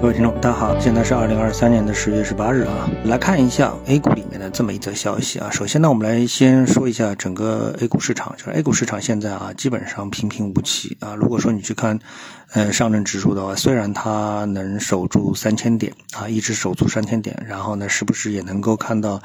各位听众，大家好，现在是二零二三年的十月十八日啊，来看一下 A 股里面的这么一则消息啊。首先呢，我们来先说一下整个 A 股市场，就是 A 股市场现在啊，基本上平平无奇啊。如果说你去看，呃，上证指数的话，虽然它能守住三千点啊，一直守住三千点，然后呢，时不时也能够看到。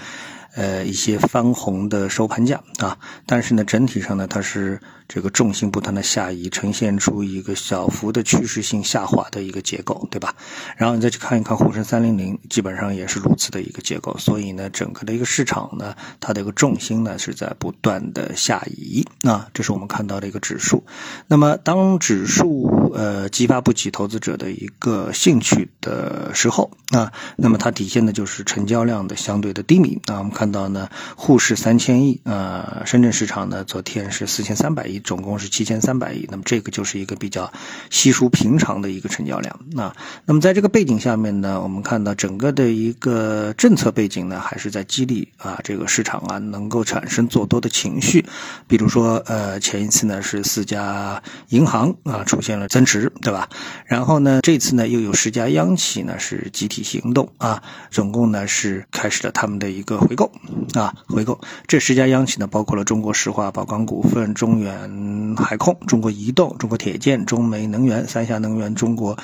呃，一些翻红的收盘价啊，但是呢，整体上呢，它是这个重心不断的下移，呈现出一个小幅的趋势性下滑的一个结构，对吧？然后你再去看一看沪深三零零，基本上也是如此的一个结构。所以呢，整个的一个市场呢，它的一个重心呢是在不断的下移啊，这是我们看到的一个指数。那么，当指数呃激发不起投资者的一个兴趣的时候啊，那么它体现的就是成交量的相对的低迷啊，我们看。看到呢，沪市三千亿，呃，深圳市场呢，昨天是四千三百亿，总共是七千三百亿。那么这个就是一个比较稀疏平常的一个成交量那。那么在这个背景下面呢，我们看到整个的一个政策背景呢，还是在激励啊这个市场啊能够产生做多的情绪。比如说，呃，前一次呢是四家银行啊出现了增持，对吧？然后呢，这次呢又有十家央企呢是集体行动啊，总共呢是开始了他们的一个回购。啊，回购这十家央企呢，包括了中国石化、宝钢股份、中远海控、中国移动、中国铁建、中煤能源、三峡能源、中国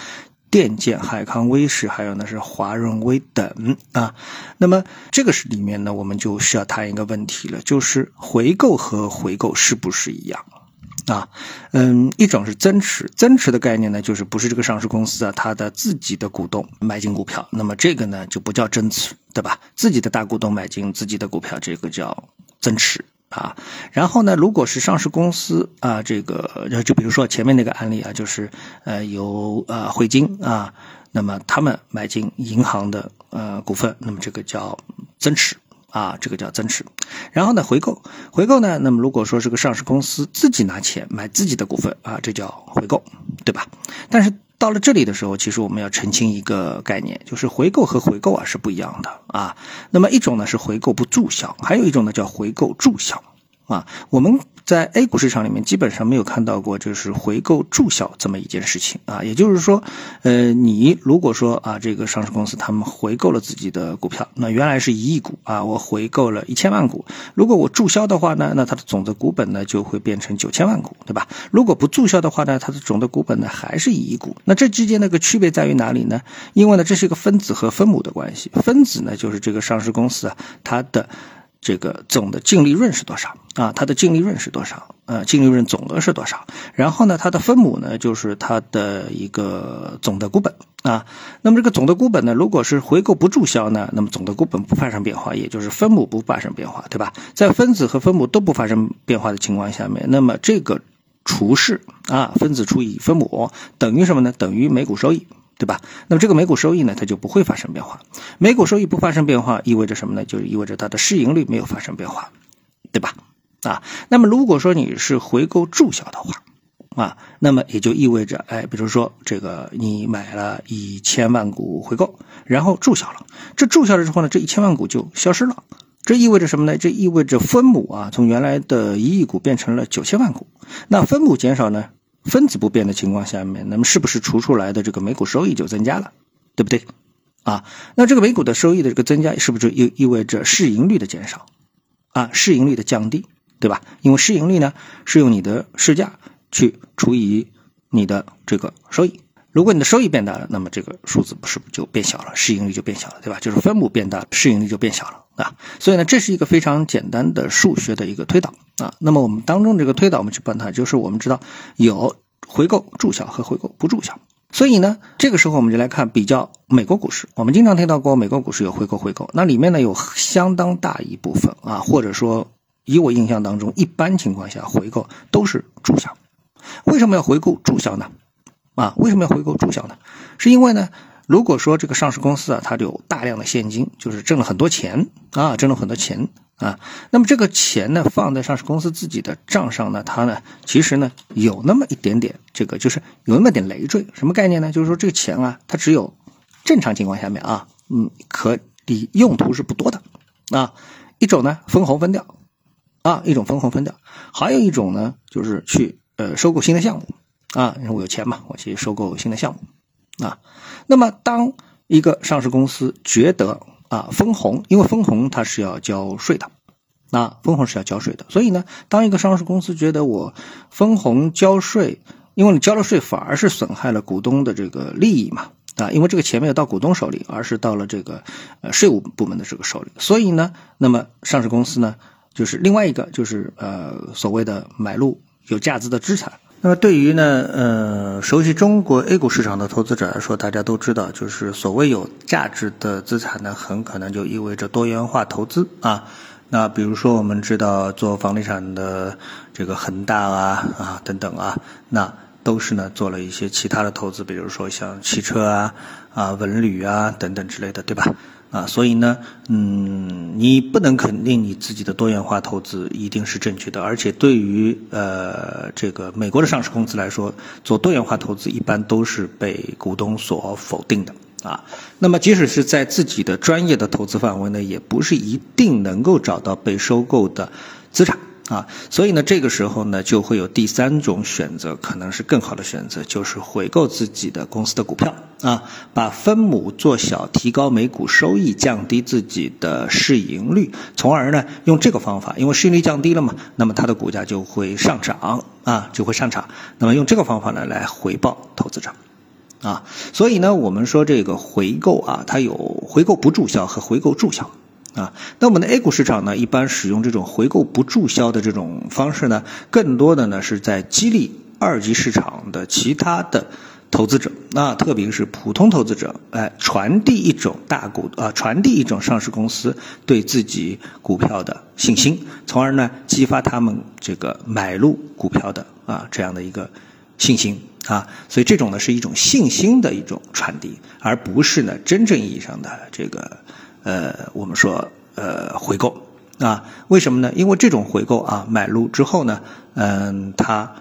电建、海康威视，还有呢是华润微等啊。那么这个是里面呢，我们就需要谈一个问题了，就是回购和回购是不是一样？啊，嗯，一种是增持，增持的概念呢，就是不是这个上市公司啊，它的自己的股东买进股票，那么这个呢就不叫增持，对吧？自己的大股东买进自己的股票，这个叫增持啊。然后呢，如果是上市公司啊，这个就比如说前面那个案例啊，就是呃由呃汇金啊，那么他们买进银行的呃股份，那么这个叫增持。啊，这个叫增持，然后呢，回购，回购呢，那么如果说是个上市公司自己拿钱买自己的股份啊，这叫回购，对吧？但是到了这里的时候，其实我们要澄清一个概念，就是回购和回购啊是不一样的啊。那么一种呢是回购不注销，还有一种呢叫回购注销。啊，我们在 A 股市场里面基本上没有看到过就是回购注销这么一件事情啊，也就是说，呃，你如果说啊，这个上市公司他们回购了自己的股票，那原来是一亿股啊，我回购了一千万股，如果我注销的话呢，那它的总的股本呢就会变成九千万股，对吧？如果不注销的话呢，它的总的股本呢还是一亿股，那这之间那个区别在于哪里呢？因为呢，这是一个分子和分母的关系，分子呢就是这个上市公司啊，它的。这个总的净利润是多少啊？它的净利润是多少？呃，净利润总额是多少？然后呢，它的分母呢，就是它的一个总的股本啊。那么这个总的股本呢，如果是回购不注销呢，那么总的股本不发生变化，也就是分母不发生变化，对吧？在分子和分母都不发生变化的情况下面，那么这个除式啊，分子除以分母等于什么呢？等于每股收益。对吧？那么这个每股收益呢，它就不会发生变化。每股收益不发生变化，意味着什么呢？就意味着它的市盈率没有发生变化，对吧？啊，那么如果说你是回购注销的话，啊，那么也就意味着，哎，比如说这个你买了一千万股回购，然后注销了，这注销了之后呢，这一千万股就消失了。这意味着什么呢？这意味着分母啊，从原来的一亿股变成了九千万股。那分母减少呢？分子不变的情况下面，那么是不是除出来的这个每股收益就增加了，对不对？啊，那这个每股的收益的这个增加，是不是意意味着市盈率的减少？啊，市盈率的降低，对吧？因为市盈率呢是用你的市价去除以你的这个收益。如果你的收益变大了，那么这个数字不是就变小了，市盈率就变小了，对吧？就是分母变大，市盈率就变小了啊。所以呢，这是一个非常简单的数学的一个推导啊。那么我们当中这个推导，我们去办它，就是我们知道有回购注销和回购不注销。所以呢，这个时候我们就来看比较美国股市。我们经常听到过美国股市有回购回购，那里面呢有相当大一部分啊，或者说以我印象当中，一般情况下回购都是注销。为什么要回购注销呢？啊，为什么要回购注销呢？是因为呢，如果说这个上市公司啊，它有大量的现金，就是挣了很多钱啊，挣了很多钱啊，那么这个钱呢，放在上市公司自己的账上呢，它呢，其实呢，有那么一点点这个，就是有那么点累赘。什么概念呢？就是说这个钱啊，它只有正常情况下面啊，嗯，可以用途是不多的啊。一种呢，分红分掉啊，一种分红分掉，还有一种呢，就是去呃收购新的项目。啊，因为我有钱嘛，我去收购新的项目，啊。那么当一个上市公司觉得啊分红，因为分红它是要交税的，那分红是要交税的，所以呢，当一个上市公司觉得我分红交税，因为你交了税反而是损害了股东的这个利益嘛。啊，因为这个钱没有到股东手里，而是到了这个呃税务部门的这个手里，所以呢，那么上市公司呢，就是另外一个就是呃所谓的买入有价值的资产。那么对于呢呃熟悉中国 A 股市场的投资者来说，大家都知道，就是所谓有价值的资产呢，很可能就意味着多元化投资啊。那比如说我们知道做房地产的这个恒大啊啊等等啊，那。都是呢，做了一些其他的投资，比如说像汽车啊、啊文旅啊等等之类的，对吧？啊，所以呢，嗯，你不能肯定你自己的多元化投资一定是正确的，而且对于呃这个美国的上市公司来说，做多元化投资一般都是被股东所否定的啊。那么，即使是在自己的专业的投资范围内，也不是一定能够找到被收购的资产。啊，所以呢，这个时候呢，就会有第三种选择，可能是更好的选择，就是回购自己的公司的股票啊，把分母做小，提高每股收益，降低自己的市盈率，从而呢，用这个方法，因为市盈率降低了嘛，那么它的股价就会上涨啊，就会上涨。那么用这个方法呢，来回报投资者啊，所以呢，我们说这个回购啊，它有回购不注销和回购注销。啊，那我们的 A 股市场呢，一般使用这种回购不注销的这种方式呢，更多的呢是在激励二级市场的其他的投资者，那特别是普通投资者，哎，传递一种大股啊，传递一种上市公司对自己股票的信心，从而呢激发他们这个买入股票的啊这样的一个信心啊，所以这种呢是一种信心的一种传递，而不是呢真正意义上的这个。呃，我们说呃回购啊，为什么呢？因为这种回购啊，买入之后呢，嗯，它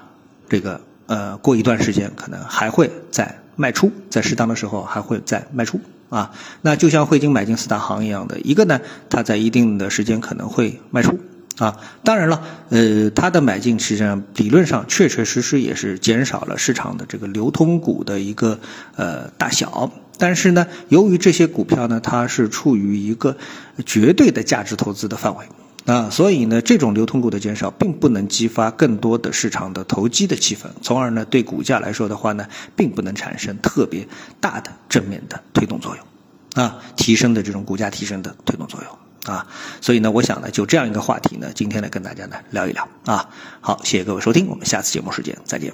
这个呃过一段时间可能还会再卖出，在适当的时候还会再卖出啊。那就像汇金买进四大行一样的，一个呢，它在一定的时间可能会卖出啊。当然了，呃，它的买进实际上理论上确确实实也是减少了市场的这个流通股的一个呃大小。但是呢，由于这些股票呢，它是处于一个绝对的价值投资的范围。啊，所以呢，这种流通股的减少并不能激发更多的市场的投机的气氛，从而呢，对股价来说的话呢，并不能产生特别大的正面的推动作用。啊，提升的这种股价提升的推动作用。啊，所以呢，我想呢，就这样一个话题呢，今天呢，跟大家呢聊一聊。啊，好，谢谢各位收听，我们下次节目时间再见。